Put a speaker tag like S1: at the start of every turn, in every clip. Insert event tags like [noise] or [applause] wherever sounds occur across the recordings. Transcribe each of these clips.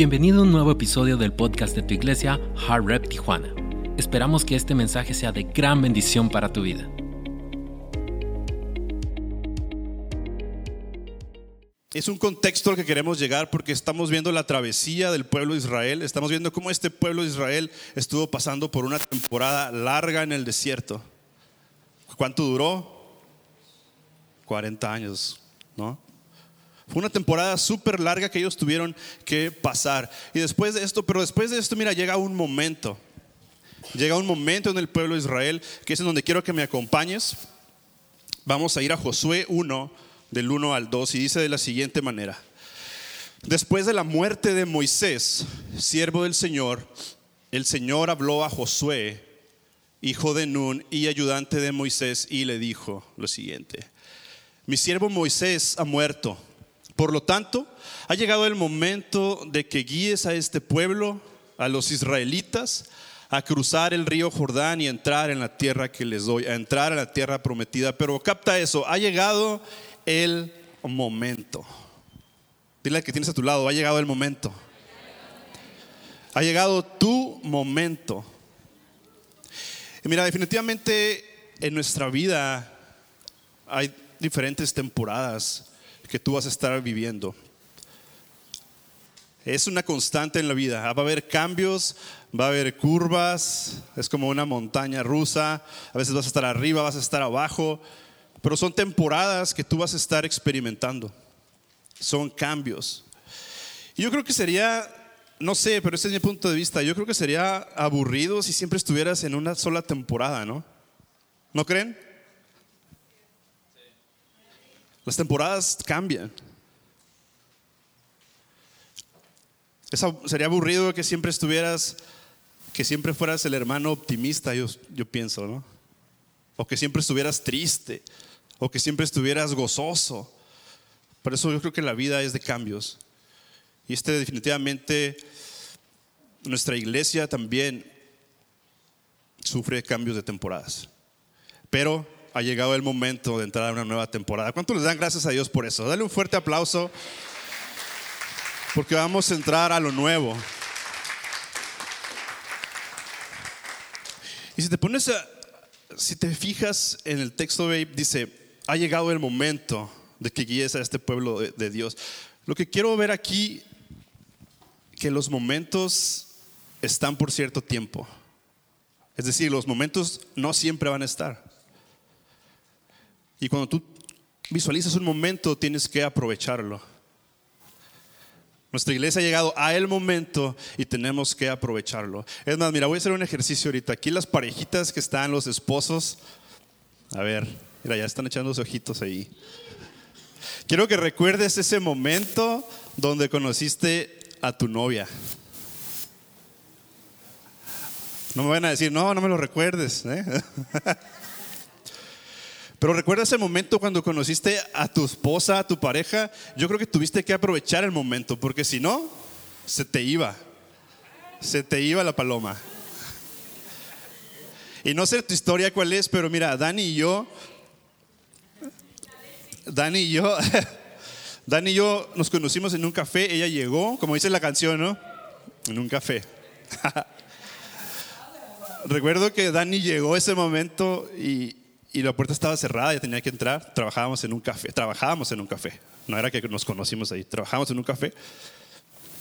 S1: Bienvenido a un nuevo episodio del podcast de tu iglesia, Hard Rep Tijuana. Esperamos que este mensaje sea de gran bendición para tu vida.
S2: Es un contexto al que queremos llegar porque estamos viendo la travesía del pueblo de Israel, estamos viendo cómo este pueblo de Israel estuvo pasando por una temporada larga en el desierto. ¿Cuánto duró? 40 años, ¿no? Fue una temporada súper larga que ellos tuvieron que pasar. Y después de esto, pero después de esto, mira, llega un momento. Llega un momento en el pueblo de Israel, que es en donde quiero que me acompañes. Vamos a ir a Josué 1, del 1 al 2, y dice de la siguiente manera. Después de la muerte de Moisés, siervo del Señor, el Señor habló a Josué, hijo de Nun y ayudante de Moisés, y le dijo lo siguiente. Mi siervo Moisés ha muerto por lo tanto, ha llegado el momento de que guíes a este pueblo, a los israelitas, a cruzar el río Jordán y entrar en la tierra que les doy, a entrar a la tierra prometida. Pero capta eso, ha llegado el momento. Dile al que tienes a tu lado, ha llegado el momento. Ha llegado tu momento. Y mira, definitivamente en nuestra vida hay diferentes temporadas que tú vas a estar viviendo. Es una constante en la vida. Va a haber cambios, va a haber curvas, es como una montaña rusa. A veces vas a estar arriba, vas a estar abajo, pero son temporadas que tú vas a estar experimentando. Son cambios. Yo creo que sería, no sé, pero ese es mi punto de vista, yo creo que sería aburrido si siempre estuvieras en una sola temporada, ¿no? ¿No creen? Las temporadas cambian. sería aburrido que siempre estuvieras, que siempre fueras el hermano optimista, yo, yo pienso, ¿no? O que siempre estuvieras triste, o que siempre estuvieras gozoso. Por eso yo creo que la vida es de cambios. Y este definitivamente, nuestra iglesia también sufre cambios de temporadas. Pero ha llegado el momento de entrar a una nueva temporada. ¿Cuántos les dan gracias a Dios por eso? Dale un fuerte aplauso porque vamos a entrar a lo nuevo. Y si te pones si te fijas en el texto, dice, ha llegado el momento de que guíes a este pueblo de Dios. Lo que quiero ver aquí, que los momentos están por cierto tiempo. Es decir, los momentos no siempre van a estar. Y cuando tú visualizas un momento, tienes que aprovecharlo. Nuestra iglesia ha llegado a el momento y tenemos que aprovecharlo. Es más, mira, voy a hacer un ejercicio ahorita. Aquí las parejitas que están, los esposos. A ver, mira, ya están echando los ojitos ahí. Quiero que recuerdes ese momento donde conociste a tu novia. No me van a decir, no, no me lo recuerdes. ¿eh? [laughs] Pero recuerda ese momento cuando conociste a tu esposa, a tu pareja, yo creo que tuviste que aprovechar el momento, porque si no, se te iba. Se te iba la paloma. Y no sé tu historia cuál es, pero mira, Dani y yo, Dani y yo, [laughs] Dani y yo nos conocimos en un café, ella llegó, como dice la canción, ¿no? En un café. [laughs] Recuerdo que Dani llegó ese momento y, y la puerta estaba cerrada, ya tenía que entrar. Trabajábamos en un café, trabajábamos en un café. No era que nos conocimos ahí, trabajábamos en un café.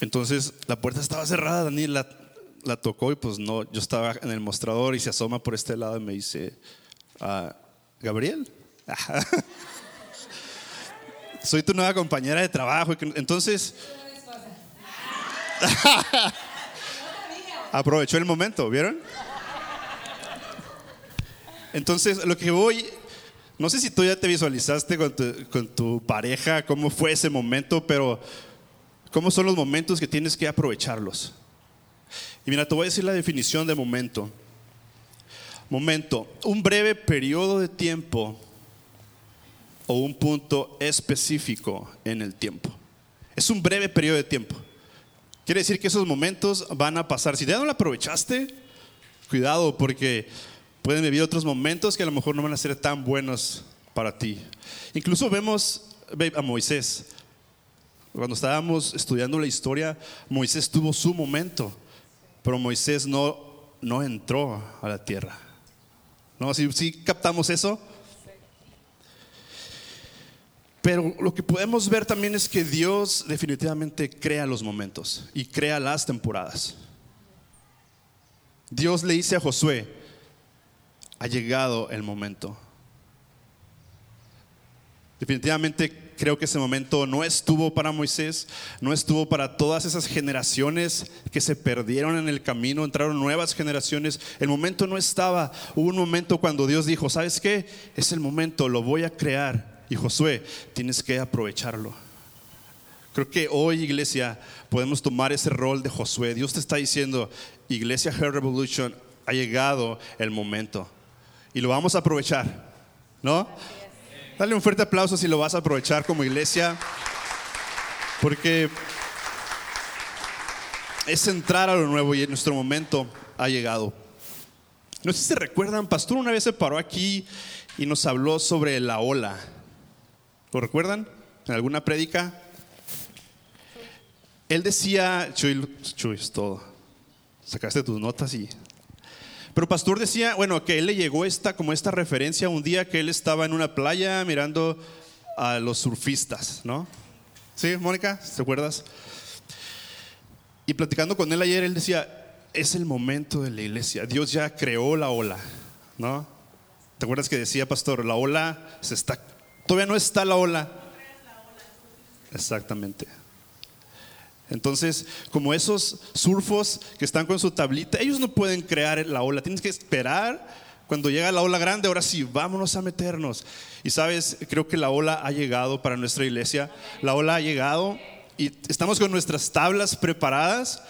S2: Entonces la puerta estaba cerrada, Daniel la, la tocó y pues no, yo estaba en el mostrador y se asoma por este lado y me dice, ah, Gabriel, [laughs] soy tu nueva compañera de trabajo. Entonces, [laughs] aprovechó el momento, ¿vieron? Entonces, lo que voy, no sé si tú ya te visualizaste con tu, pareja, cómo fue ese momento, pero cómo son los momentos que tienes que aprovecharlos. Y mira, te voy a decir la definición de momento. Momento, un breve periodo de tiempo o un punto específico en el tiempo. Es un breve periodo de tiempo. Quiere decir que esos momentos van a pasar. Si ya no lo aprovechaste, cuidado porque Pueden vivir otros momentos que a lo mejor no van a ser tan buenos para ti. Incluso vemos a Moisés. Cuando estábamos estudiando la historia, Moisés tuvo su momento, pero Moisés no, no entró a la tierra. ¿No? ¿Sí, captamos eso? Pero lo que podemos ver también es que Dios definitivamente crea los momentos y crea las temporadas. Dios le dice a Josué, ha llegado el momento. Definitivamente creo que ese momento no estuvo para Moisés, no estuvo para todas esas generaciones que se perdieron en el camino, entraron nuevas generaciones. El momento no estaba. Hubo un momento cuando Dios dijo, ¿sabes qué? Es el momento, lo voy a crear. Y Josué, tienes que aprovecharlo. Creo que hoy, iglesia, podemos tomar ese rol de Josué. Dios te está diciendo, iglesia Her Revolution, ha llegado el momento. Y lo vamos a aprovechar, ¿no? Dale un fuerte aplauso si lo vas a aprovechar como iglesia, porque es entrar a lo nuevo y nuestro momento ha llegado. No sé si se recuerdan, Pastor una vez se paró aquí y nos habló sobre la ola. ¿Lo recuerdan? ¿En alguna prédica? Él decía, Chuy, Chuy, es todo. Sacaste tus notas y pero pastor decía, bueno, que él le llegó esta como esta referencia un día que él estaba en una playa mirando a los surfistas, ¿no? ¿Sí, Mónica? ¿Te acuerdas? Y platicando con él ayer, él decía, es el momento de la iglesia. Dios ya creó la ola, ¿no? ¿Te acuerdas que decía, pastor, la ola se está, todavía no está la ola? Exactamente. Entonces, como esos surfos que están con su tablita, ellos no pueden crear la ola, tienes que esperar cuando llega la ola grande, ahora sí, vámonos a meternos. Y sabes, creo que la ola ha llegado para nuestra iglesia, la ola ha llegado y estamos con nuestras tablas preparadas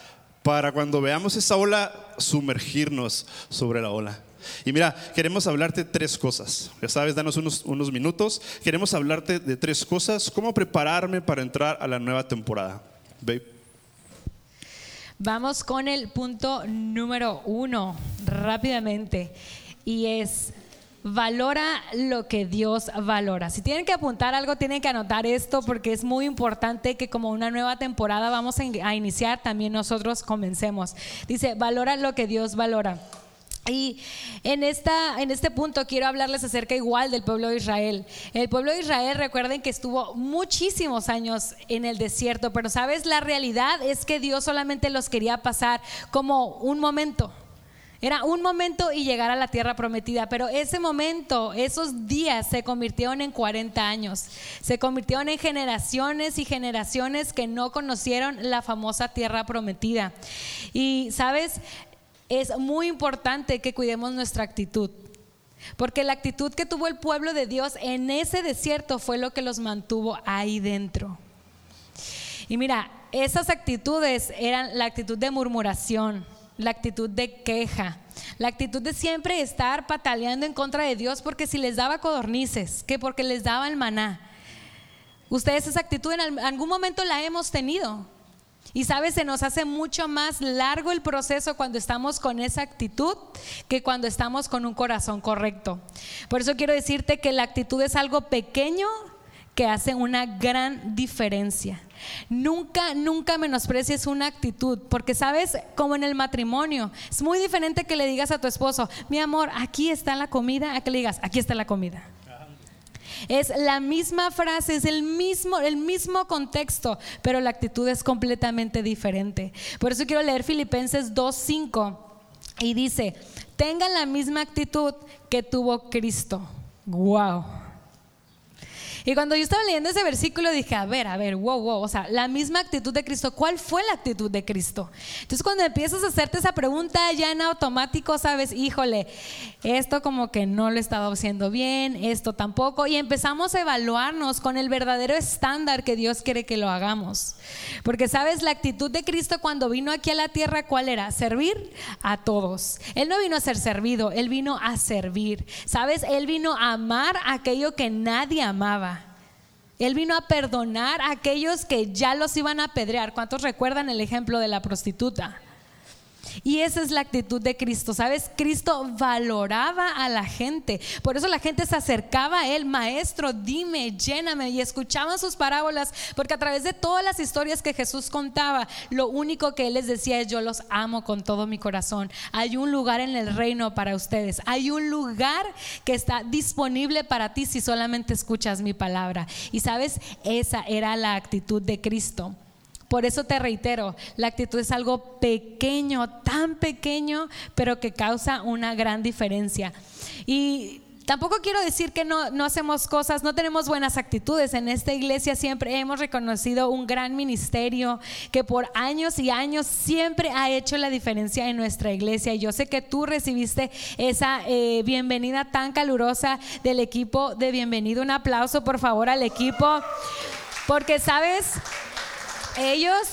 S2: para cuando veamos esa ola, sumergirnos sobre la ola. Y mira, queremos hablarte tres cosas. Ya sabes, danos unos, unos minutos. Queremos hablarte de tres cosas. ¿Cómo prepararme para entrar a la nueva temporada?
S3: Vamos con el punto número uno, rápidamente, y es valora lo que Dios valora. Si tienen que apuntar algo, tienen que anotar esto porque es muy importante que como una nueva temporada vamos a iniciar, también nosotros comencemos. Dice, valora lo que Dios valora. Y en, esta, en este punto quiero hablarles acerca igual del pueblo de Israel. El pueblo de Israel, recuerden que estuvo muchísimos años en el desierto, pero sabes, la realidad es que Dios solamente los quería pasar como un momento. Era un momento y llegar a la tierra prometida, pero ese momento, esos días se convirtieron en 40 años, se convirtieron en generaciones y generaciones que no conocieron la famosa tierra prometida. Y sabes, es muy importante que cuidemos nuestra actitud. Porque la actitud que tuvo el pueblo de Dios en ese desierto fue lo que los mantuvo ahí dentro. Y mira, esas actitudes eran la actitud de murmuración, la actitud de queja, la actitud de siempre estar pataleando en contra de Dios porque si les daba codornices, que porque les daba el maná. Ustedes esa actitud en algún momento la hemos tenido. Y sabes, se nos hace mucho más largo el proceso cuando estamos con esa actitud que cuando estamos con un corazón correcto. Por eso quiero decirte que la actitud es algo pequeño que hace una gran diferencia. Nunca, nunca menosprecies una actitud, porque sabes, como en el matrimonio, es muy diferente que le digas a tu esposo, mi amor, aquí está la comida, a que le digas, aquí está la comida. Es la misma frase, es el mismo, el mismo contexto, pero la actitud es completamente diferente. Por eso quiero leer Filipenses 2.5 y dice, tengan la misma actitud que tuvo Cristo. Wow. Y cuando yo estaba leyendo ese versículo dije, a ver, a ver, wow, wow, o sea, la misma actitud de Cristo, ¿cuál fue la actitud de Cristo? Entonces cuando empiezas a hacerte esa pregunta ya en automático, sabes, híjole, esto como que no lo he estado haciendo bien, esto tampoco, y empezamos a evaluarnos con el verdadero estándar que Dios quiere que lo hagamos. Porque sabes, la actitud de Cristo cuando vino aquí a la tierra, ¿cuál era? Servir a todos. Él no vino a ser servido, Él vino a servir. Sabes, Él vino a amar aquello que nadie amaba. Él vino a perdonar a aquellos que ya los iban a apedrear. ¿Cuántos recuerdan el ejemplo de la prostituta? Y esa es la actitud de Cristo. ¿Sabes? Cristo valoraba a la gente. Por eso la gente se acercaba a él, maestro, dime, lléname. Y escuchaban sus parábolas, porque a través de todas las historias que Jesús contaba, lo único que él les decía es, yo los amo con todo mi corazón. Hay un lugar en el reino para ustedes. Hay un lugar que está disponible para ti si solamente escuchas mi palabra. Y sabes, esa era la actitud de Cristo. Por eso te reitero, la actitud es algo pequeño, tan pequeño, pero que causa una gran diferencia. Y Tampoco quiero decir que no, no, hacemos cosas, no tenemos buenas actitudes. En esta iglesia siempre hemos reconocido un gran ministerio que por años y años siempre ha hecho la diferencia en nuestra iglesia. Y yo sé que tú recibiste esa eh, bienvenida tan calurosa del equipo de bienvenido. Un aplauso por favor al equipo. Porque sabes, ellos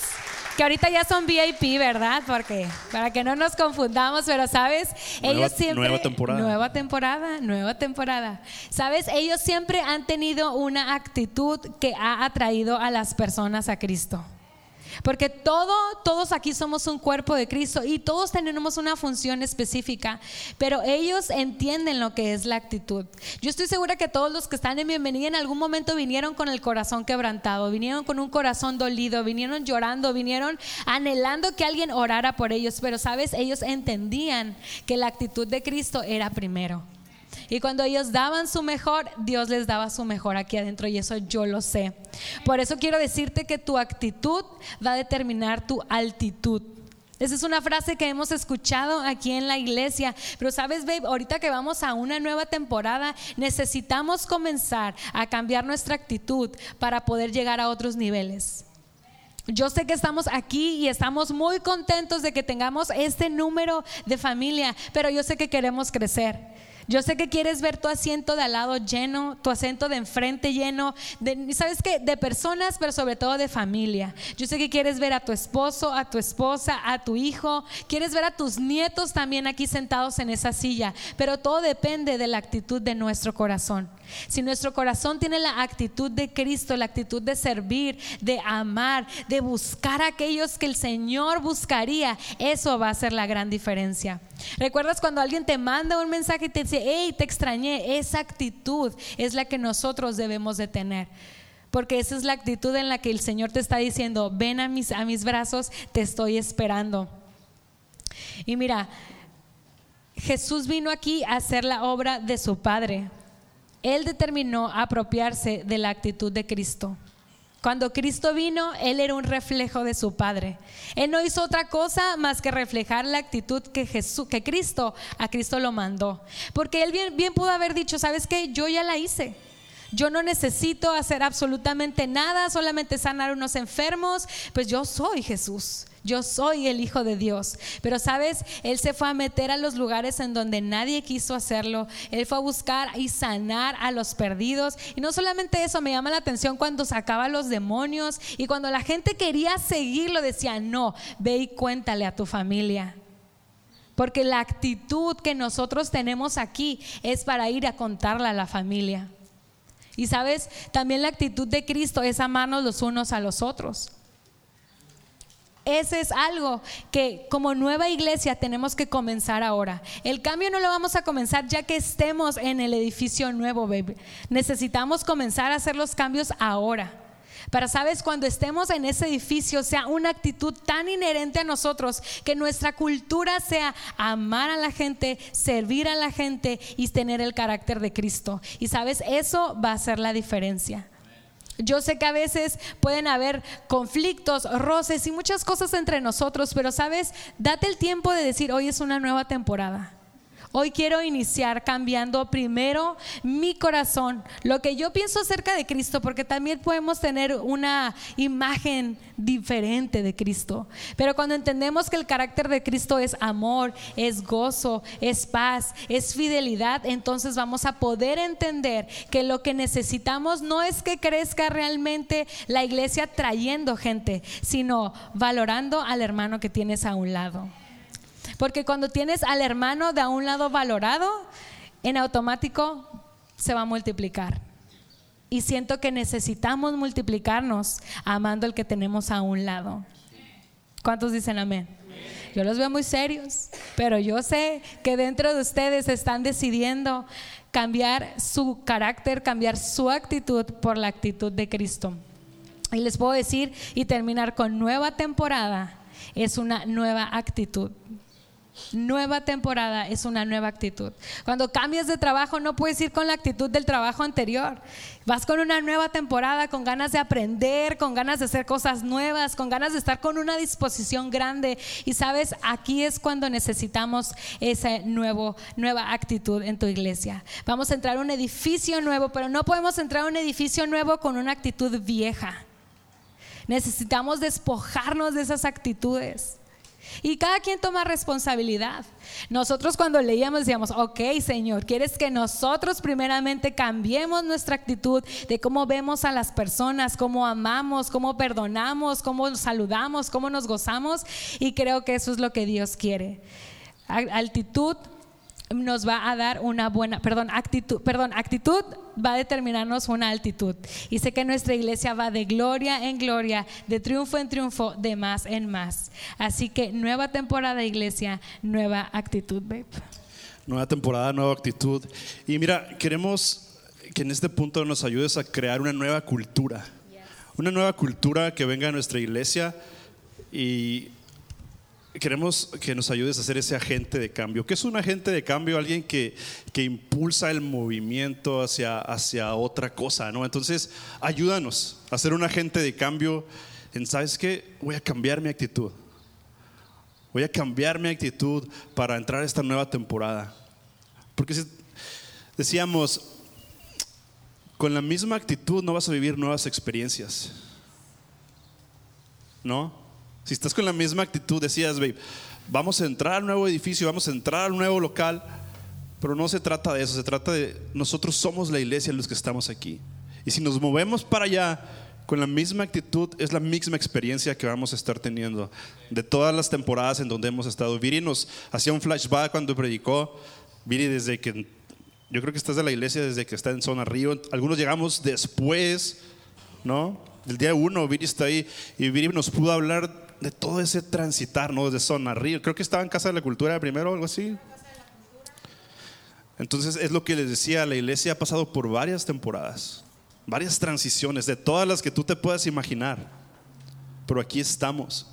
S3: que ahorita ya son VIP, ¿verdad? Porque para que no nos confundamos, pero sabes, ellos siempre
S2: nueva temporada.
S3: nueva temporada, nueva temporada. Sabes, ellos siempre han tenido una actitud que ha atraído a las personas a Cristo. Porque todo, todos aquí somos un cuerpo de Cristo y todos tenemos una función específica, pero ellos entienden lo que es la actitud. Yo estoy segura que todos los que están en bienvenida en algún momento vinieron con el corazón quebrantado, vinieron con un corazón dolido, vinieron llorando, vinieron anhelando que alguien orara por ellos, pero sabes, ellos entendían que la actitud de Cristo era primero. Y cuando ellos daban su mejor, Dios les daba su mejor aquí adentro y eso yo lo sé. Por eso quiero decirte que tu actitud va a determinar tu altitud. Esa es una frase que hemos escuchado aquí en la iglesia. Pero sabes, babe, ahorita que vamos a una nueva temporada, necesitamos comenzar a cambiar nuestra actitud para poder llegar a otros niveles. Yo sé que estamos aquí y estamos muy contentos de que tengamos este número de familia, pero yo sé que queremos crecer. Yo sé que quieres ver tu asiento de al lado lleno, tu asiento de enfrente lleno, de, ¿sabes qué? De personas, pero sobre todo de familia. Yo sé que quieres ver a tu esposo, a tu esposa, a tu hijo, quieres ver a tus nietos también aquí sentados en esa silla, pero todo depende de la actitud de nuestro corazón. Si nuestro corazón tiene la actitud de Cristo, la actitud de servir, de amar, de buscar a aquellos que el Señor buscaría, eso va a ser la gran diferencia. ¿Recuerdas cuando alguien te manda un mensaje y te dice, hey, te extrañé? Esa actitud es la que nosotros debemos de tener. Porque esa es la actitud en la que el Señor te está diciendo, ven a mis, a mis brazos, te estoy esperando. Y mira, Jesús vino aquí a hacer la obra de su Padre. Él determinó apropiarse de la actitud de Cristo. Cuando Cristo vino, Él era un reflejo de su Padre. Él no hizo otra cosa más que reflejar la actitud que, Jesús, que Cristo, a Cristo lo mandó. Porque Él bien, pudo haber dicho, ¿sabes qué? Yo ya la hice. Yo no necesito hacer absolutamente nada, solamente sanar unos enfermos, pues yo soy Jesús. Yo soy el Hijo de Dios. Pero sabes, Él se fue a meter a los lugares en donde nadie quiso hacerlo. Él fue a buscar y sanar a los perdidos. Y no solamente eso, me llama la atención cuando sacaba a los demonios y cuando la gente quería seguirlo, decía, no, ve y cuéntale a tu familia. Porque la actitud que nosotros tenemos aquí es para ir a contarle a la familia. Y sabes, también la actitud de Cristo es amarnos los unos a los otros. Ese es algo que como nueva iglesia tenemos que comenzar ahora. El cambio no lo vamos a comenzar ya que estemos en el edificio nuevo, baby. Necesitamos comenzar a hacer los cambios ahora. Para, sabes, cuando estemos en ese edificio, sea una actitud tan inherente a nosotros, que nuestra cultura sea amar a la gente, servir a la gente y tener el carácter de Cristo. Y sabes, eso va a ser la diferencia. Yo sé que a veces pueden haber conflictos, roces y muchas cosas entre nosotros, pero sabes, date el tiempo de decir, hoy es una nueva temporada. Hoy quiero iniciar cambiando primero mi corazón, lo que yo pienso acerca de Cristo, porque también podemos tener una imagen diferente de Cristo. Pero cuando entendemos que el carácter de Cristo es amor, es gozo, es paz, es fidelidad, entonces vamos a poder entender que lo que necesitamos no es que crezca realmente la iglesia trayendo gente, sino valorando al hermano que tienes a un lado. Porque cuando tienes al hermano de a un lado valorado, en automático se va a multiplicar. Y siento que necesitamos multiplicarnos amando el que tenemos a un lado. ¿Cuántos dicen amén? yo los veo muy serios, pero yo sé que dentro de ustedes están decidiendo cambiar su carácter, cambiar su actitud por la actitud de Cristo. Y les puedo decir y terminar con nueva temporada, es una nueva actitud. Nueva temporada es una nueva actitud. Cuando cambias de trabajo no puedes ir con la actitud del trabajo anterior. Vas con una nueva temporada, con ganas de aprender, con ganas de hacer cosas nuevas, con ganas de estar con una disposición grande. Y sabes, aquí es cuando necesitamos esa nuevo, nueva actitud en tu iglesia. Vamos a entrar a un edificio nuevo, pero no podemos entrar a un edificio nuevo con una actitud vieja. Necesitamos despojarnos de esas actitudes. Y cada quien toma responsabilidad. Nosotros cuando leíamos decíamos, ok Señor, ¿quieres que nosotros primeramente cambiemos nuestra actitud de cómo vemos a las personas, cómo amamos, cómo perdonamos, cómo saludamos, cómo nos gozamos? Y creo que eso es lo que Dios quiere. Altitud nos va a dar una buena, perdón, actitud, perdón, actitud va a determinarnos una altitud. Y sé que nuestra iglesia va de gloria en gloria, de triunfo en triunfo, de más en más. Así que nueva temporada, iglesia, nueva actitud, babe.
S2: Nueva temporada, nueva actitud. Y mira, queremos que en este punto nos ayudes a crear una nueva cultura. Una nueva cultura que venga a nuestra iglesia y queremos que nos ayudes a ser ese agente de cambio. ¿Qué es un agente de cambio? Alguien que, que impulsa el movimiento hacia, hacia otra cosa, ¿no? Entonces, ayúdanos a ser un agente de cambio en, ¿sabes qué? Voy a cambiar mi actitud. Voy a cambiar mi actitud para entrar a esta nueva temporada. Porque decíamos, con la misma actitud no vas a vivir nuevas experiencias. ¿No? Si estás con la misma actitud, decías, babe, vamos a entrar al nuevo edificio, vamos a entrar al nuevo local, pero no se trata de eso, se trata de nosotros somos la iglesia los que estamos aquí. Y si nos movemos para allá con la misma actitud, es la misma experiencia que vamos a estar teniendo de todas las temporadas en donde hemos estado. Viri nos hacía un flashback cuando predicó. Viri, desde que yo creo que estás de la iglesia desde que está en Zona Río. Algunos llegamos después, ¿no? El día uno, Viri está ahí y Viri nos pudo hablar de todo ese transitar, ¿no? De zona río. Creo que estaba en Casa de la Cultura primero o algo así. Entonces es lo que les decía, la iglesia ha pasado por varias temporadas, varias transiciones, de todas las que tú te puedas imaginar. Pero aquí estamos.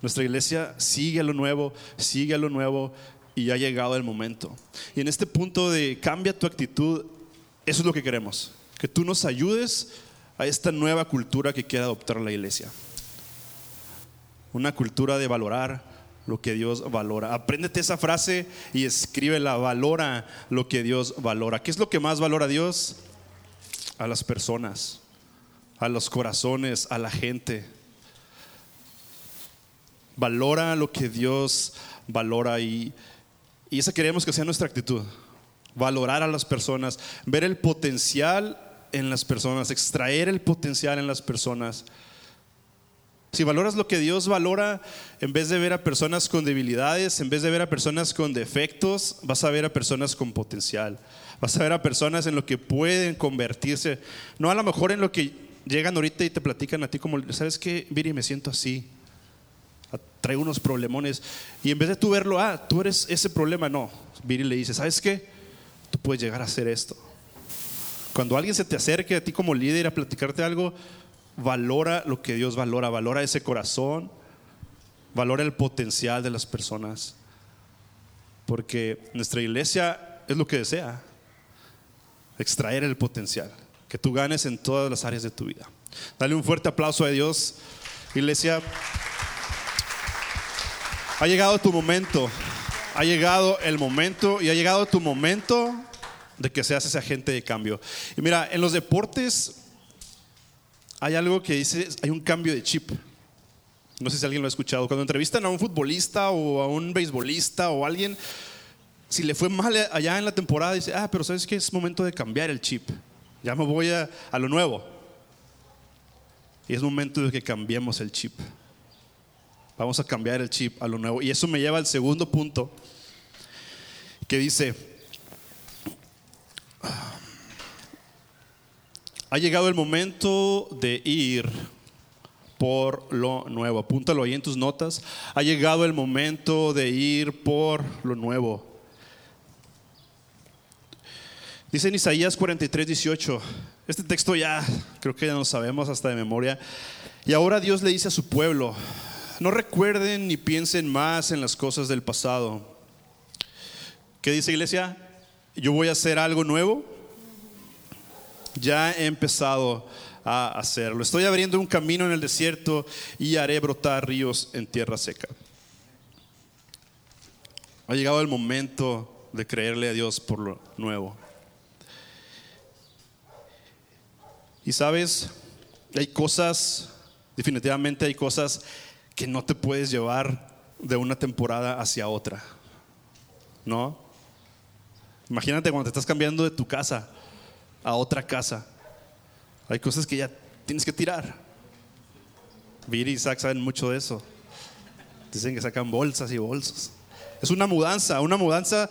S2: Nuestra iglesia sigue lo nuevo, sigue lo nuevo y ha llegado el momento. Y en este punto de cambia tu actitud, eso es lo que queremos. Que tú nos ayudes a esta nueva cultura que quiere adoptar la iglesia una cultura de valorar lo que Dios valora. Apréndete esa frase y escríbela, valora lo que Dios valora. ¿Qué es lo que más valora Dios? A las personas, a los corazones, a la gente. Valora lo que Dios valora y, y esa queremos que sea nuestra actitud. Valorar a las personas, ver el potencial en las personas, extraer el potencial en las personas. Si valoras lo que Dios valora, en vez de ver a personas con debilidades, en vez de ver a personas con defectos, vas a ver a personas con potencial. Vas a ver a personas en lo que pueden convertirse. No a lo mejor en lo que llegan ahorita y te platican a ti como, ¿sabes qué? Viri, me siento así. Traigo unos problemones. Y en vez de tú verlo, ah, tú eres ese problema, no. Viri le dice, ¿sabes qué? Tú puedes llegar a hacer esto. Cuando alguien se te acerque a ti como líder a platicarte algo, valora lo que Dios valora, valora ese corazón, valora el potencial de las personas, porque nuestra iglesia es lo que desea, extraer el potencial, que tú ganes en todas las áreas de tu vida. Dale un fuerte aplauso a Dios, iglesia. Ha llegado tu momento, ha llegado el momento y ha llegado tu momento de que seas ese agente de cambio. Y mira, en los deportes hay algo que dice, hay un cambio de chip. No sé si alguien lo ha escuchado. Cuando entrevistan a un futbolista o a un beisbolista o a alguien, si le fue mal allá en la temporada, dice, ah, pero sabes que es momento de cambiar el chip. Ya me voy a, a lo nuevo. Y es momento de que cambiemos el chip. Vamos a cambiar el chip a lo nuevo. Y eso me lleva al segundo punto, que dice, ha llegado el momento de ir por lo nuevo. Apúntalo ahí en tus notas. Ha llegado el momento de ir por lo nuevo. Dice en Isaías 43, 18. Este texto ya creo que ya lo sabemos hasta de memoria. Y ahora Dios le dice a su pueblo, no recuerden ni piensen más en las cosas del pasado. ¿Qué dice iglesia? Yo voy a hacer algo nuevo. Ya he empezado a hacerlo. Estoy abriendo un camino en el desierto y haré brotar ríos en tierra seca. Ha llegado el momento de creerle a Dios por lo nuevo. Y sabes, hay cosas, definitivamente hay cosas que no te puedes llevar de una temporada hacia otra. ¿No? Imagínate cuando te estás cambiando de tu casa a otra casa. Hay cosas que ya tienes que tirar. Viri y Isaac saben mucho de eso. Dicen que sacan bolsas y bolsos. Es una mudanza, una mudanza.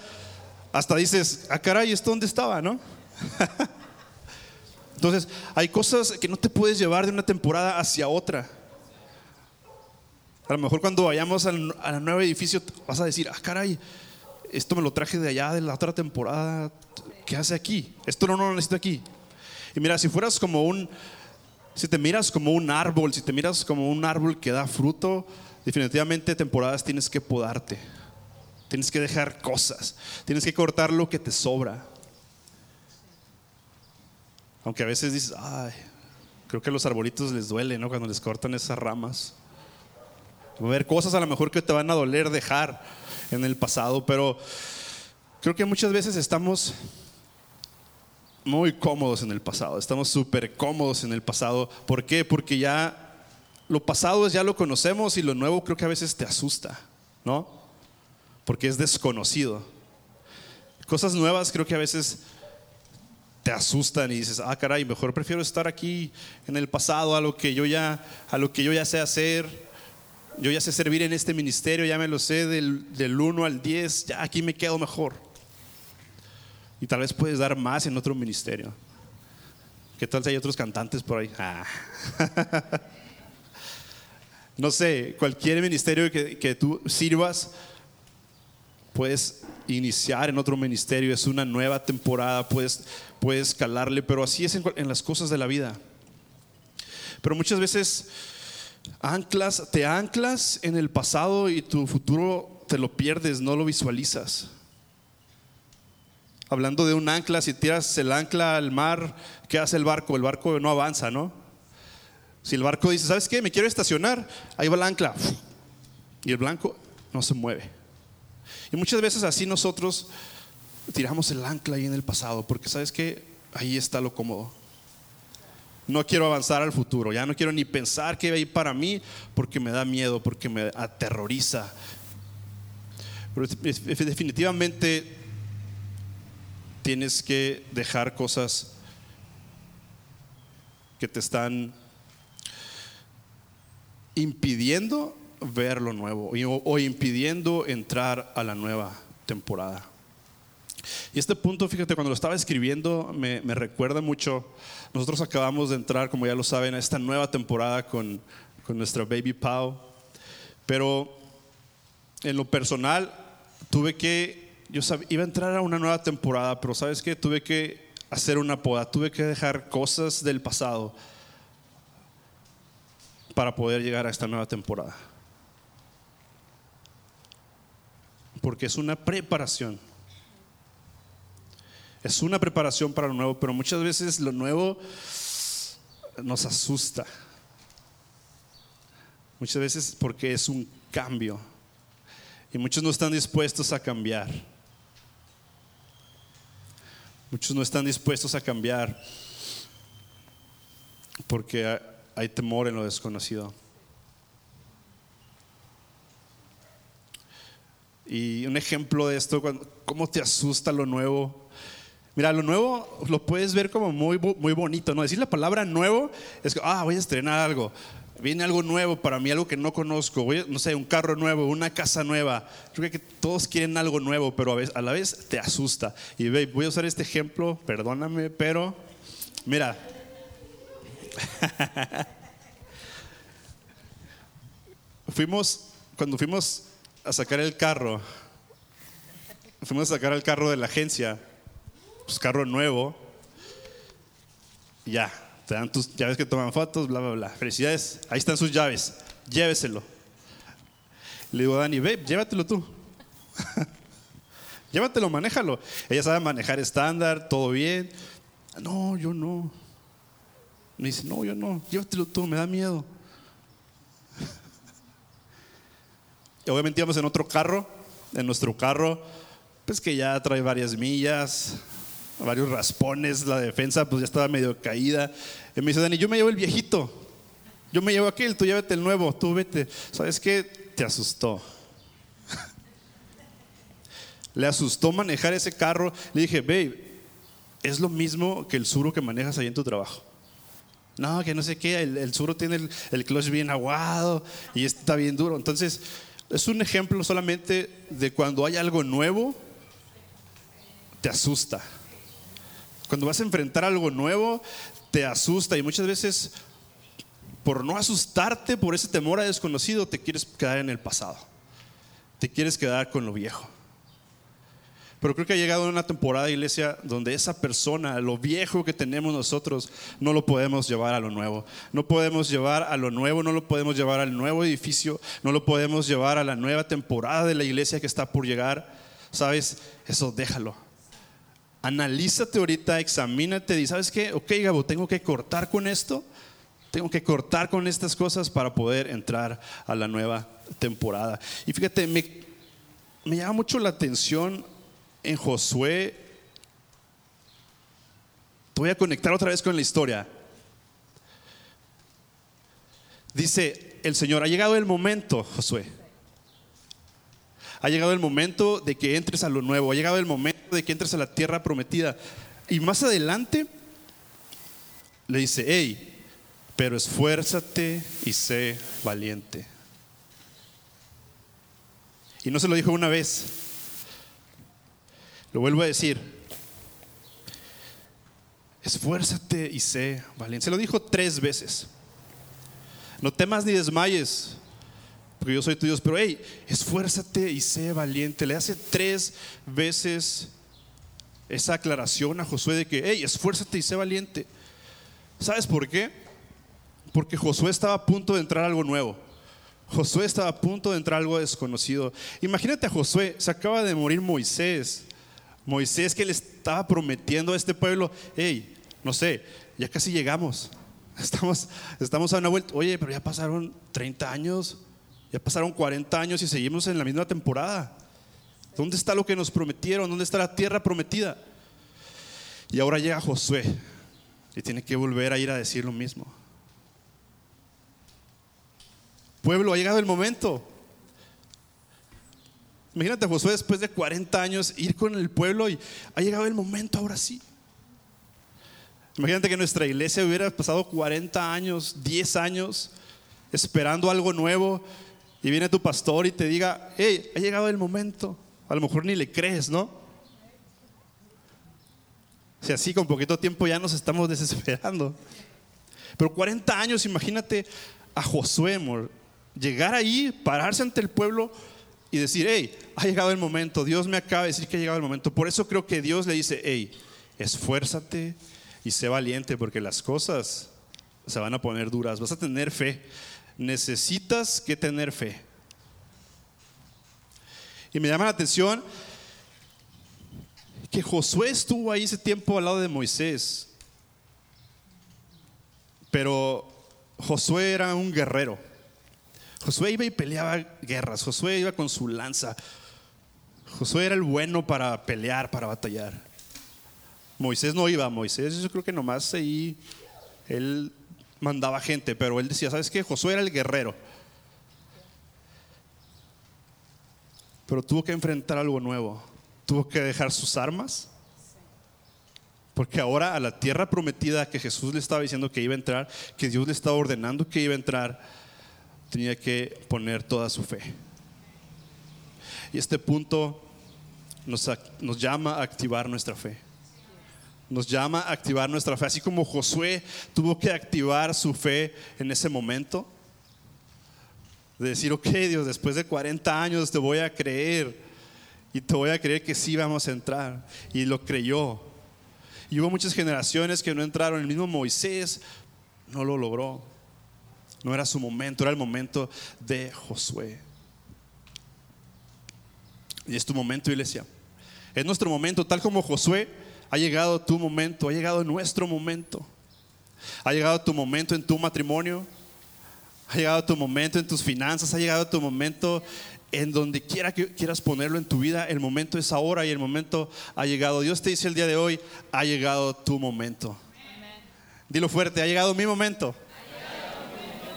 S2: Hasta dices, ah, caray, ¿esto dónde estaba, no? [laughs] Entonces, hay cosas que no te puedes llevar de una temporada hacia otra. A lo mejor cuando vayamos al, al nuevo edificio vas a decir, ah, caray, esto me lo traje de allá de la otra temporada. ¿Qué hace aquí? Esto no, no lo necesito aquí. Y mira, si fueras como un, si te miras como un árbol, si te miras como un árbol que da fruto, definitivamente temporadas tienes que podarte. Tienes que dejar cosas. Tienes que cortar lo que te sobra. Aunque a veces dices, ay, creo que a los arbolitos les duele, ¿no? Cuando les cortan esas ramas. Va a haber cosas a lo mejor que te van a doler dejar en el pasado, pero creo que muchas veces estamos muy cómodos en el pasado, estamos súper cómodos en el pasado. ¿Por qué? Porque ya lo pasado ya lo conocemos y lo nuevo creo que a veces te asusta, ¿no? Porque es desconocido. Cosas nuevas creo que a veces te asustan y dices, ah, caray, mejor prefiero estar aquí en el pasado a lo que yo ya, a lo que yo ya sé hacer. Yo ya sé servir en este ministerio, ya me lo sé del, del 1 al 10, ya aquí me quedo mejor. Y tal vez puedes dar más en otro ministerio. ¿Qué tal si hay otros cantantes por ahí? Ah. [laughs] no sé, cualquier ministerio que, que tú sirvas, puedes iniciar en otro ministerio, es una nueva temporada, puedes, puedes calarle, pero así es en, en las cosas de la vida. Pero muchas veces anclas, te anclas en el pasado y tu futuro te lo pierdes, no lo visualizas. Hablando de un ancla, si tiras el ancla al mar, ¿qué hace el barco? El barco no avanza, ¿no? Si el barco dice, ¿sabes qué? Me quiero estacionar, ahí va el ancla. Y el blanco no se mueve. Y muchas veces así nosotros tiramos el ancla ahí en el pasado, porque ¿sabes qué? Ahí está lo cómodo. No quiero avanzar al futuro, ya no quiero ni pensar que ir para mí porque me da miedo, porque me aterroriza. Pero definitivamente tienes que dejar cosas que te están impidiendo ver lo nuevo o, impidiendo entrar a la nueva temporada. Y este punto, fíjate, cuando lo estaba escribiendo, me, recuerda mucho. Nosotros acabamos de entrar, como ya lo saben, a esta nueva temporada con, con nuestra Baby Pau. Pero en lo personal, tuve que yo iba a entrar a una nueva temporada, pero sabes que tuve que hacer una poda, tuve que dejar cosas del pasado para poder llegar a esta nueva temporada. Porque es una preparación. Es una preparación para lo nuevo, pero muchas veces lo nuevo nos asusta. Muchas veces porque es un cambio. Y muchos no están dispuestos a cambiar. Muchos no están dispuestos a cambiar porque hay temor en lo desconocido. Y un ejemplo de esto, cómo te asusta lo nuevo. Mira, lo nuevo lo puedes ver como muy, muy bonito, ¿no? Decir la palabra nuevo es que, ah, voy a estrenar algo viene algo nuevo para mí, algo que no conozco, no sé, un carro nuevo, una casa nueva. Yo creo que todos quieren algo nuevo, pero a, la vez te asusta. Y voy a usar este ejemplo, perdóname, pero mira. [laughs] fuimos, cuando fuimos a sacar el carro, fuimos a sacar el carro de la agencia, pues carro nuevo, ya, te dan tus llaves que toman fotos, bla, bla, bla. Felicidades, ahí están sus llaves, lléveselo. Le digo a Dani, ve, llévatelo tú. [laughs] llévatelo, manéjalo. Ella sabe manejar estándar, todo bien. No, yo no. Me dice, no, yo no, llévatelo tú, me da miedo. [laughs] y obviamente íbamos en otro carro, en nuestro carro, pues que ya trae varias millas, varios raspones, la defensa pues ya estaba medio caída. Y me dice, Dani, yo me llevo el viejito, yo me llevo aquel, tú llévate el nuevo, tú vete. ¿Sabes qué? Te asustó. [laughs] Le asustó manejar ese carro. Le dije, babe, es lo mismo que el suro que manejas ahí en tu trabajo. No, que no sé qué, el, suro tiene el, el, clutch bien aguado y está bien duro. Entonces, es un ejemplo solamente de cuando hay algo nuevo, te asusta. Cuando vas a enfrentar algo nuevo, te asusta y muchas veces por no asustarte, por ese temor a desconocido, te quieres quedar en el pasado. Te quieres quedar con lo viejo. Pero creo que ha llegado una temporada, iglesia, donde esa persona, lo viejo que tenemos nosotros, no lo podemos llevar a lo nuevo. No podemos llevar a lo nuevo, no lo podemos llevar al nuevo edificio, no lo podemos llevar a la nueva temporada de la iglesia que está por llegar. ¿Sabes? Eso déjalo. Analízate ahorita, examínate y ¿sabes qué? Ok, Gabo, tengo que cortar con esto. Tengo que cortar con estas cosas para poder entrar a la nueva temporada. Y fíjate, me, me llama mucho la atención en Josué, te voy a conectar otra vez con la historia. Dice el Señor, ha llegado el momento, Josué. Ha llegado el momento de que entres a lo nuevo, ha llegado el momento de que entres a la tierra prometida. Y más adelante le dice, hey, pero esfuérzate y sé valiente. Y no se lo dijo una vez, lo vuelvo a decir. Esfuérzate y sé valiente. Se lo dijo tres veces. No temas ni desmayes, porque yo soy tu Dios. Pero hey, esfuérzate y sé valiente. Le hace tres veces esa aclaración a Josué de que, hey, esfuérzate y sé valiente. ¿Sabes por qué? Porque Josué estaba a punto de entrar algo nuevo. Josué estaba a punto de entrar algo desconocido. Imagínate a Josué, se acaba de morir Moisés. Moisés que le estaba prometiendo a este pueblo, hey, no sé, ya casi llegamos. [laughs] Estamos, estamos a una vuelta. Oye, pero ya pasaron 30 años, ya pasaron 40 años y seguimos en la misma temporada. ¿Dónde está lo que nos prometieron? ¿Dónde está la tierra prometida? Y ahora llega Josué y tiene que volver a ir a decir lo mismo. Pueblo, ha llegado el momento. Imagínate Josué después de 40 años ir con el pueblo y ha llegado el momento ahora sí. Imagínate que nuestra iglesia hubiera pasado 40 años, 10 años esperando algo nuevo y viene tu pastor y te diga, hey, ha llegado el momento. A lo mejor ni le crees, ¿no? Si así con poquito tiempo ya nos estamos [laughs] desesperando. Pero 40 años, imagínate a Josué, llegar ahí, pararse ante el pueblo y decir, hey, ha llegado el momento, Dios me acaba de decir que ha llegado el momento. Por eso creo que Dios le dice, hey, esfuérzate y sé valiente porque las cosas se van a poner duras, vas a tener fe, necesitas que tener fe. Y me llama la atención que Josué estuvo ahí ese tiempo al lado de Moisés, pero Josué era un guerrero. Josué iba y peleaba guerras, Josué iba con su lanza. Josué era el bueno para pelear, para batallar. Moisés no iba, Moisés yo creo que nomás ahí él mandaba gente, pero él decía, ¿sabes qué? Josué era el guerrero. Pero tuvo que enfrentar algo nuevo. Tuvo que dejar sus armas. Porque ahora a la tierra prometida que Jesús le estaba diciendo que iba a entrar, que Dios le estaba ordenando que iba a entrar, tenía que poner toda su fe. Y este punto nos, nos, llama a activar nuestra fe. Nos llama a activar nuestra fe. Así como Josué tuvo que activar su fe en ese momento de decir, ok Dios, después de 40 años te voy a creer y te voy a creer que sí vamos a entrar. Y lo creyó. Y hubo muchas generaciones que no entraron. El mismo Moisés no lo logró. No era su momento, era el momento de Josué. Y es tu momento, iglesia. Es nuestro momento, tal como Josué, ha llegado tu momento, ha llegado nuestro momento. Ha llegado tu momento en tu matrimonio, ha llegado tu momento en tus finanzas, ha llegado tu momento en donde quiera que quieras ponerlo en tu vida, el momento es ahora y el momento ha llegado. Dios te dice el día de hoy, ha llegado tu momento. Dilo fuerte, ha llegado mi momento.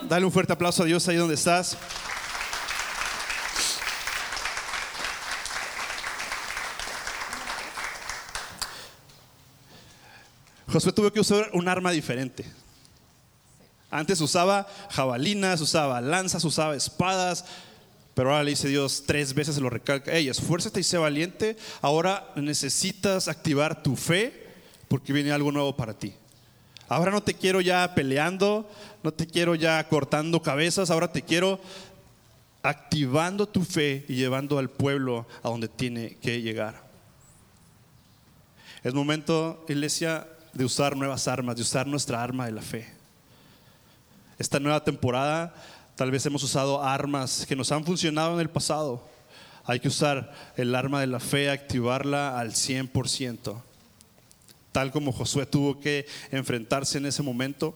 S2: Dale un fuerte aplauso a Dios ahí donde estás. Josué tuvo que usar un arma diferente. Antes usaba jabalinas, usaba lanzas, usaba espadas, pero ahora le dice Dios tres veces, se lo recalca, hey, esfuérzate y sé valiente, ahora necesitas activar tu fe porque viene algo nuevo para ti. Ahora no te quiero ya peleando, no te quiero ya cortando cabezas, ahora te quiero activando tu fe y llevando al pueblo a donde tiene que llegar. Es momento, iglesia, de usar nuevas armas, de usar nuestra arma de la fe. Esta nueva temporada tal vez hemos usado armas que nos han funcionado en el pasado. Hay que usar el arma de la fe, activarla al 100%. Tal como Josué tuvo que enfrentarse en ese momento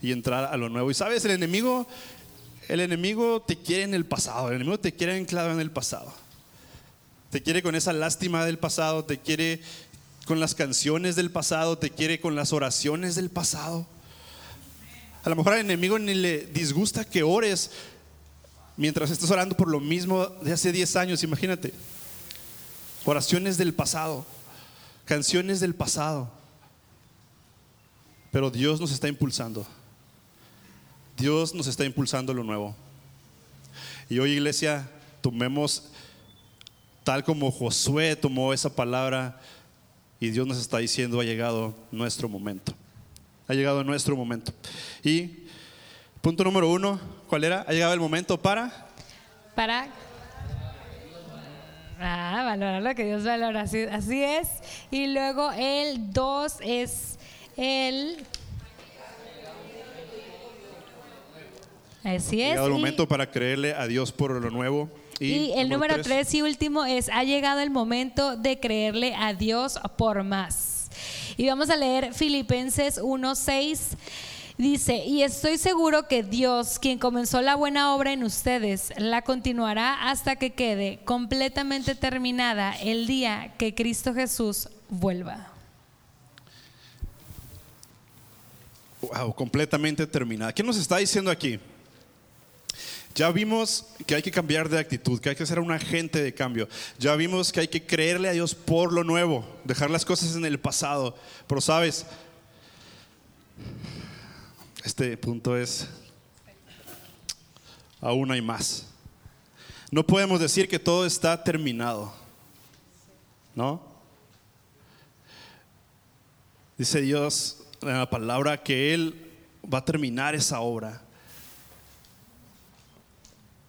S2: y entrar a lo nuevo. Y sabes, el enemigo, el enemigo te quiere en el pasado, el enemigo te quiere anclado en el pasado. Te quiere con esa lástima del pasado, te quiere con las canciones del pasado, te quiere con las oraciones del pasado. A lo mejor al enemigo ni le disgusta que ores mientras estás orando por lo mismo de hace 10 años, imagínate. Oraciones del pasado, canciones del pasado. Pero Dios nos está impulsando. Dios nos está impulsando lo nuevo. Y hoy iglesia, tomemos tal como Josué tomó esa palabra y Dios nos está diciendo, ha llegado nuestro momento. Ha llegado nuestro momento. Y punto número uno, ¿cuál era? Ha llegado el momento para...
S3: Para... Ah, valorar lo que Dios valora. Así, así es. Y luego el dos es el... Así
S2: Ha
S3: es.
S2: llegado el
S3: y-
S2: momento para creerle a Dios por lo nuevo.
S3: Y, el número tres y último es, ha llegado el momento de creerle a Dios por más. Y vamos a leer Filipenses 1.6. Dice, y estoy seguro que Dios, quien comenzó la buena obra en ustedes, la continuará hasta que quede completamente terminada el día que Cristo Jesús vuelva.
S2: Wow, completamente terminada. ¿Qué nos está diciendo aquí? Ya vimos que hay que cambiar de actitud, que hay que ser un agente de cambio. Ya vimos que hay que creerle a Dios por lo nuevo, dejar las cosas en el pasado. Pero sabes, este punto es, aún hay más. No podemos decir que todo está terminado, ¿no? Dice Dios en la palabra que Él va a terminar esa obra.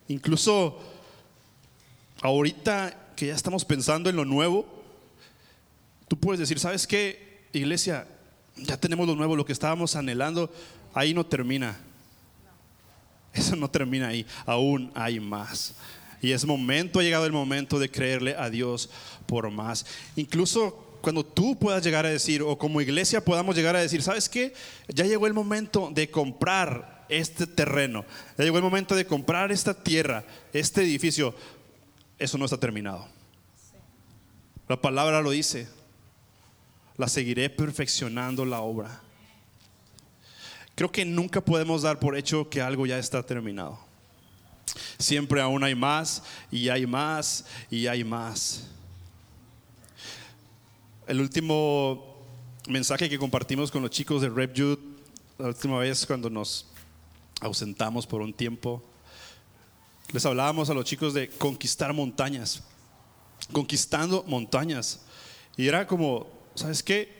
S2: Incluso ahorita que ya estamos pensando en lo nuevo, tú puedes decir, ¿sabes qué, iglesia? Ya tenemos lo nuevo, lo que estábamos anhelando, ahí no termina. Eso no termina ahí, aún hay más. Y es momento, ha llegado el momento de creerle a Dios por más. Incluso cuando tú puedas llegar a decir, o como iglesia podamos llegar a decir, ¿sabes qué? Ya llegó el momento de comprar este terreno, ya llegó el momento de comprar esta tierra, este edificio. Eso no está terminado. La palabra lo dice. La seguiré perfeccionando la obra. Creo que nunca podemos dar por hecho que algo ya está terminado. Siempre aún hay más y hay más y hay más. El último mensaje que compartimos con los chicos de Rep Youth, la última vez cuando nos ausentamos por un tiempo, les hablábamos a los chicos de conquistar montañas, conquistando montañas. Y era como, ¿sabes qué?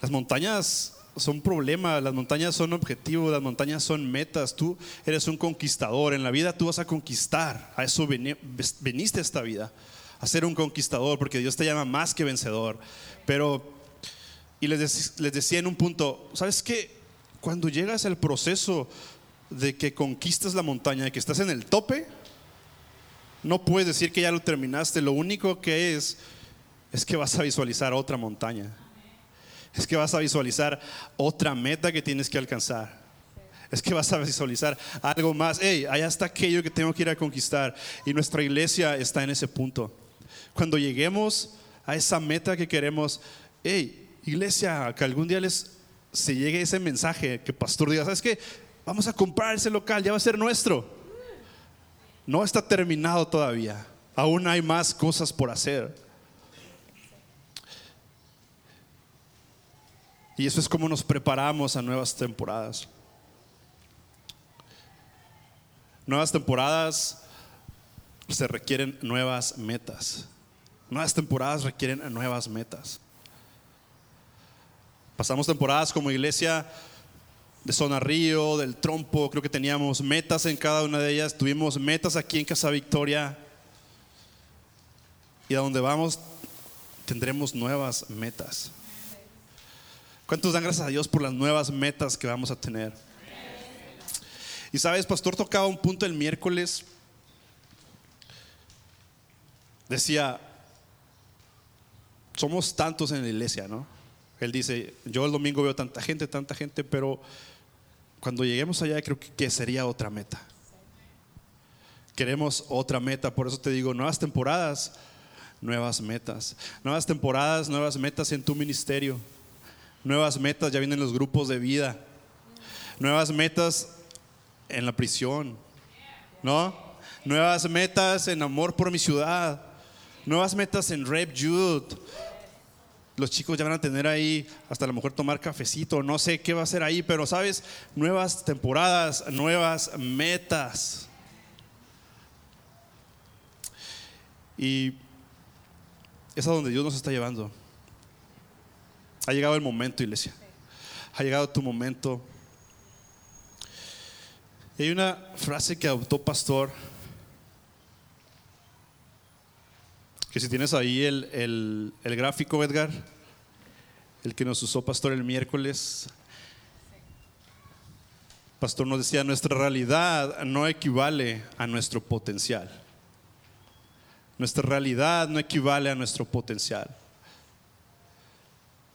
S2: Las montañas son problemas, las montañas son objetivos, las montañas son metas. Tú eres un conquistador. En la vida tú vas a conquistar. A eso viniste a esta vida, a ser un conquistador, porque Dios te llama más que vencedor. Pero, y les decía en un punto, ¿sabes qué? Cuando llegas al proceso de que conquistas la montaña, de que estás en el tope, no puedes decir que ya lo terminaste. Lo único que es, es que vas a visualizar otra montaña es que vas a visualizar otra meta que tienes que alcanzar. Es que vas a visualizar algo más. Hey, allá está aquello que tengo que ir a conquistar. Y nuestra iglesia está en ese punto. Cuando lleguemos a esa meta que queremos, hey, iglesia, que algún día les se llegue ese mensaje que pastor diga, ¿sabes qué? Vamos a comprar ese local, ya va a ser nuestro. No está terminado todavía. Aún hay más cosas por hacer. Y eso es como nos preparamos a nuevas temporadas. Nuevas temporadas se requieren nuevas metas. Nuevas temporadas requieren nuevas metas. Pasamos temporadas como iglesia de Zona Río, del Trompo, creo que teníamos metas en cada una de ellas. Tuvimos metas aquí en Casa Victoria. Y a donde vamos tendremos nuevas metas. ¿Cuántos dan gracias a Dios por las nuevas metas que vamos a tener? Y sabes, pastor tocaba un punto el miércoles. Decía, somos tantos en la iglesia, ¿no? Él dice, yo el domingo veo tanta gente, tanta gente, pero cuando lleguemos allá creo que sería otra meta. Queremos otra meta, por eso te digo, nuevas temporadas, nuevas metas. Nuevas temporadas, nuevas metas en tu ministerio nuevas metas, ya vienen los grupos de vida, nuevas metas en la prisión, ¿no? Nuevas metas en amor por mi ciudad, nuevas metas en Rep Jude. Los chicos ya van a tener ahí hasta a lo mejor tomar cafecito, no sé qué va a ser ahí, pero sabes, nuevas temporadas, nuevas metas. Y es a donde Dios nos está llevando. Ha llegado el momento, iglesia. Ha llegado tu momento. Y hay una frase que adoptó Pastor, que si tienes ahí el, el gráfico, Edgar, el que nos usó Pastor el miércoles, Pastor nos decía, nuestra realidad no equivale a nuestro potencial. Nuestra realidad no equivale a nuestro potencial.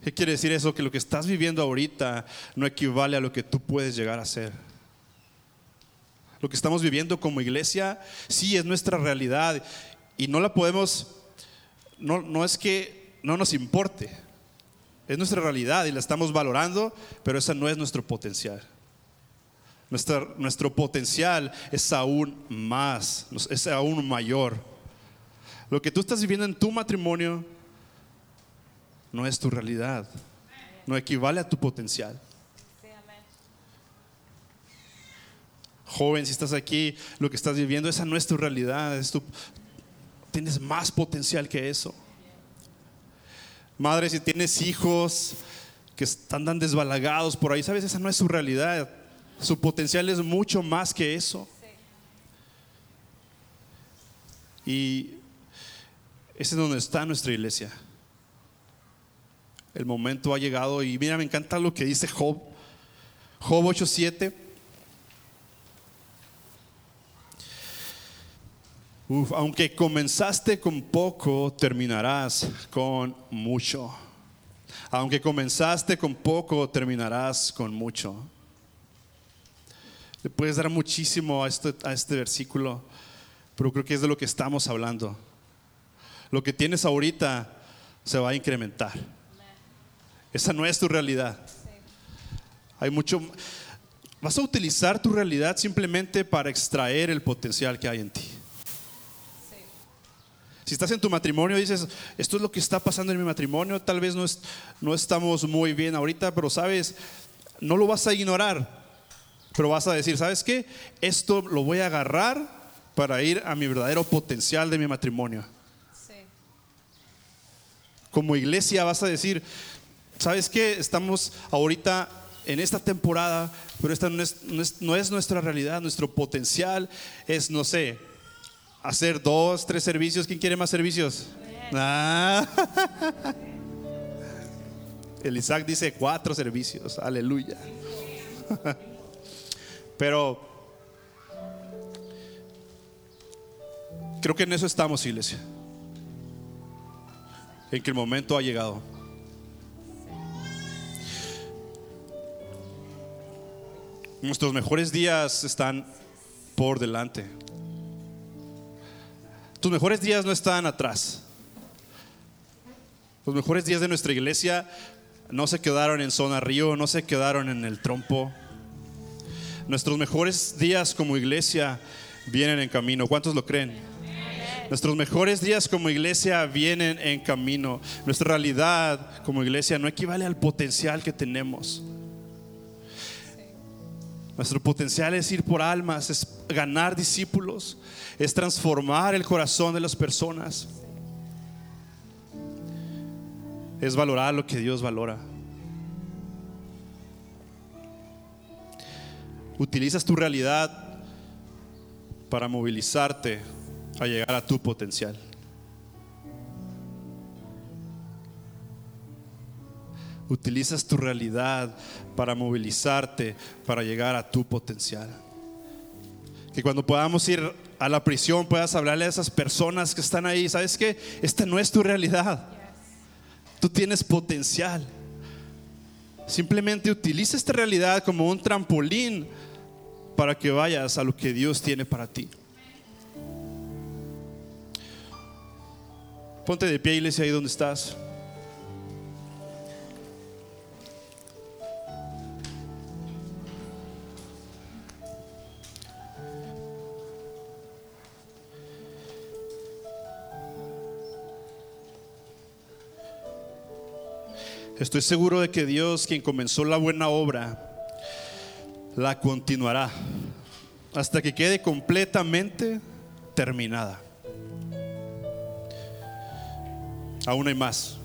S2: ¿Qué quiere decir eso? Que lo que estás viviendo ahorita no equivale a lo que tú puedes llegar a ser. Lo que estamos viviendo como iglesia, sí es nuestra realidad y no la podemos, no, no es que no nos importe, es nuestra realidad y la estamos valorando, pero esa no es nuestro potencial. Nuestro, nuestro potencial es aún más, es aún mayor. Lo que tú estás viviendo en tu matrimonio, no es tu realidad, no equivale a tu potencial. Joven, si estás aquí, lo que estás viviendo, esa no es tu realidad, es tu, tienes más potencial que eso. Madre, si tienes hijos que están tan desbalagados por ahí, sabes, esa no es su realidad. Su potencial es mucho más que eso. Y ese es donde está nuestra iglesia. El momento ha llegado y mira, me encanta lo que dice Job. Job 8:7. Aunque comenzaste con poco, terminarás con mucho. Aunque comenzaste con poco, terminarás con mucho. Le puedes dar muchísimo a este, a este versículo, pero creo que es de lo que estamos hablando. Lo que tienes ahorita se va a incrementar. Esa no es tu realidad. Hay mucho... Vas a utilizar tu realidad simplemente para extraer el potencial que hay en ti. Si estás en tu matrimonio y dices, esto es lo que está pasando en mi matrimonio, tal vez no, es, no estamos muy bien ahorita, pero sabes, no lo vas a ignorar, pero vas a decir, ¿sabes qué? Esto lo voy a agarrar para ir a mi verdadero potencial de mi matrimonio. Como iglesia vas a decir, ¿Sabes qué? Estamos ahorita en esta temporada, pero esta no es, no es- no es nuestra realidad, nuestro potencial es, no sé, hacer dos, tres servicios. ¿Quién quiere más servicios? Ah. [laughs] El Isaac dice cuatro servicios, aleluya. [laughs] Pero creo que en eso estamos, iglesia. En que el momento ha llegado. Nuestros mejores días están por delante. Tus mejores días no están atrás. Los mejores días de nuestra iglesia no se quedaron en zona río, no se quedaron en el trompo. Nuestros mejores días como iglesia vienen en camino. ¿Cuántos lo creen? Nuestros mejores días como iglesia vienen en camino. Nuestra realidad como iglesia no equivale al potencial que tenemos. Nuestro potencial es ir por almas, es ganar discípulos, es transformar el corazón de las personas. Es valorar lo que Dios valora. Utilizas tu realidad para movilizarte a llegar a tu potencial. Utilizas tu realidad para movilizarte, para llegar a tu potencial. Que cuando podamos ir a la prisión puedas hablarle a esas personas que están ahí. ¿Sabes qué? Esta no es tu realidad. Tú tienes potencial. Simplemente utiliza esta realidad como un trampolín para que vayas a lo que Dios tiene para ti. Ponte de pie, iglesia, ahí donde estás. Estoy seguro de que Dios, quien comenzó la buena obra, la continuará hasta que quede completamente terminada. Aún hay más.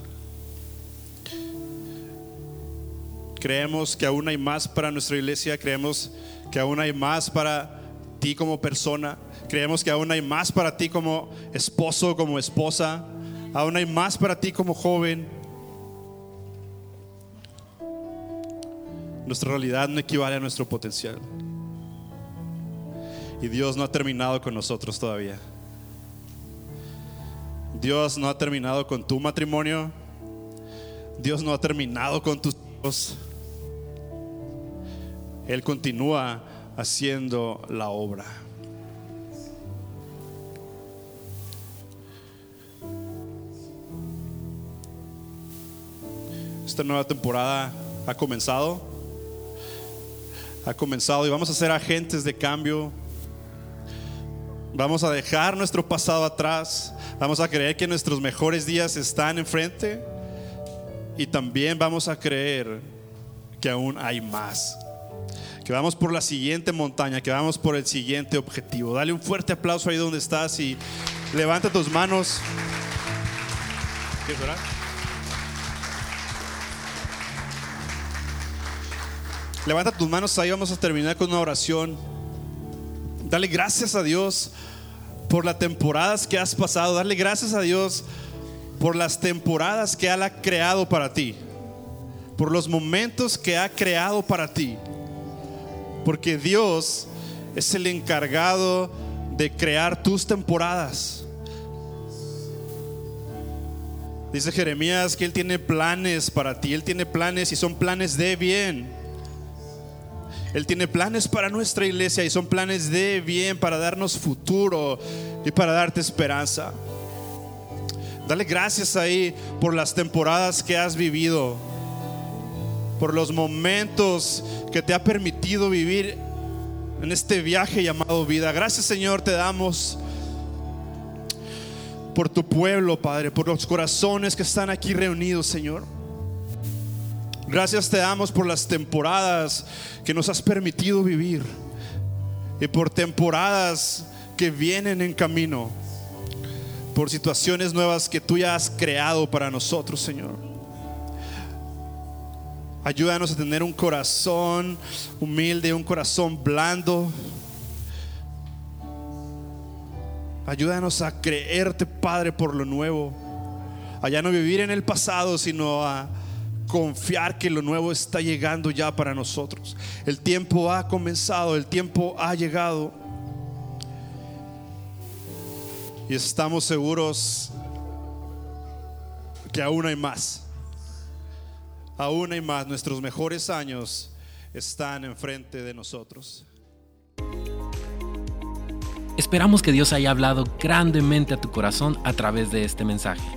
S2: Creemos que aún hay más para nuestra iglesia, creemos que aún hay más para ti como persona, creemos que aún hay más para ti como esposo, como esposa, aún hay más para ti como joven. Nuestra realidad no equivale a nuestro potencial. Y Dios no ha terminado con nosotros todavía. Dios no ha terminado con tu matrimonio. Dios no ha terminado con tus hijos. Él continúa haciendo la obra. Esta nueva temporada ha comenzado. Ha comenzado y vamos a ser agentes de cambio. Vamos a dejar nuestro pasado atrás. Vamos a creer que nuestros mejores días están enfrente. Y también vamos a creer que aún hay más. Que vamos por la siguiente montaña, que vamos por el siguiente objetivo. Dale un fuerte aplauso ahí donde estás y levanta tus manos. ¿Quieres orar? Levanta tus manos ahí, vamos a terminar con una oración. Dale gracias a Dios por las temporadas que has pasado. Dale gracias a Dios por las temporadas que Él ha creado para ti. Por los momentos que ha creado para ti. Porque Dios es el encargado de crear tus temporadas. Dice Jeremías que Él tiene planes para ti. Él tiene planes y son planes de bien. Él tiene planes para nuestra iglesia y son planes de bien para darnos futuro y para darte esperanza. Dale gracias ahí por las temporadas que has vivido, por los momentos que te ha permitido vivir en este viaje llamado vida. Gracias Señor te damos por tu pueblo, Padre, por los corazones que están aquí reunidos, Señor. Gracias te damos por las temporadas que nos has permitido vivir y por temporadas que vienen en camino, por situaciones nuevas que tú ya has creado para nosotros, Señor. Ayúdanos a tener un corazón humilde, un corazón blando. Ayúdanos a creerte, Padre, por lo nuevo. A ya no vivir en el pasado, sino a confiar que lo nuevo está llegando ya para nosotros. El tiempo ha comenzado, el tiempo ha llegado. Y estamos seguros que aún hay más. Aún hay más. Nuestros mejores años están enfrente de nosotros.
S1: Esperamos que Dios haya hablado grandemente a tu corazón a través de este mensaje.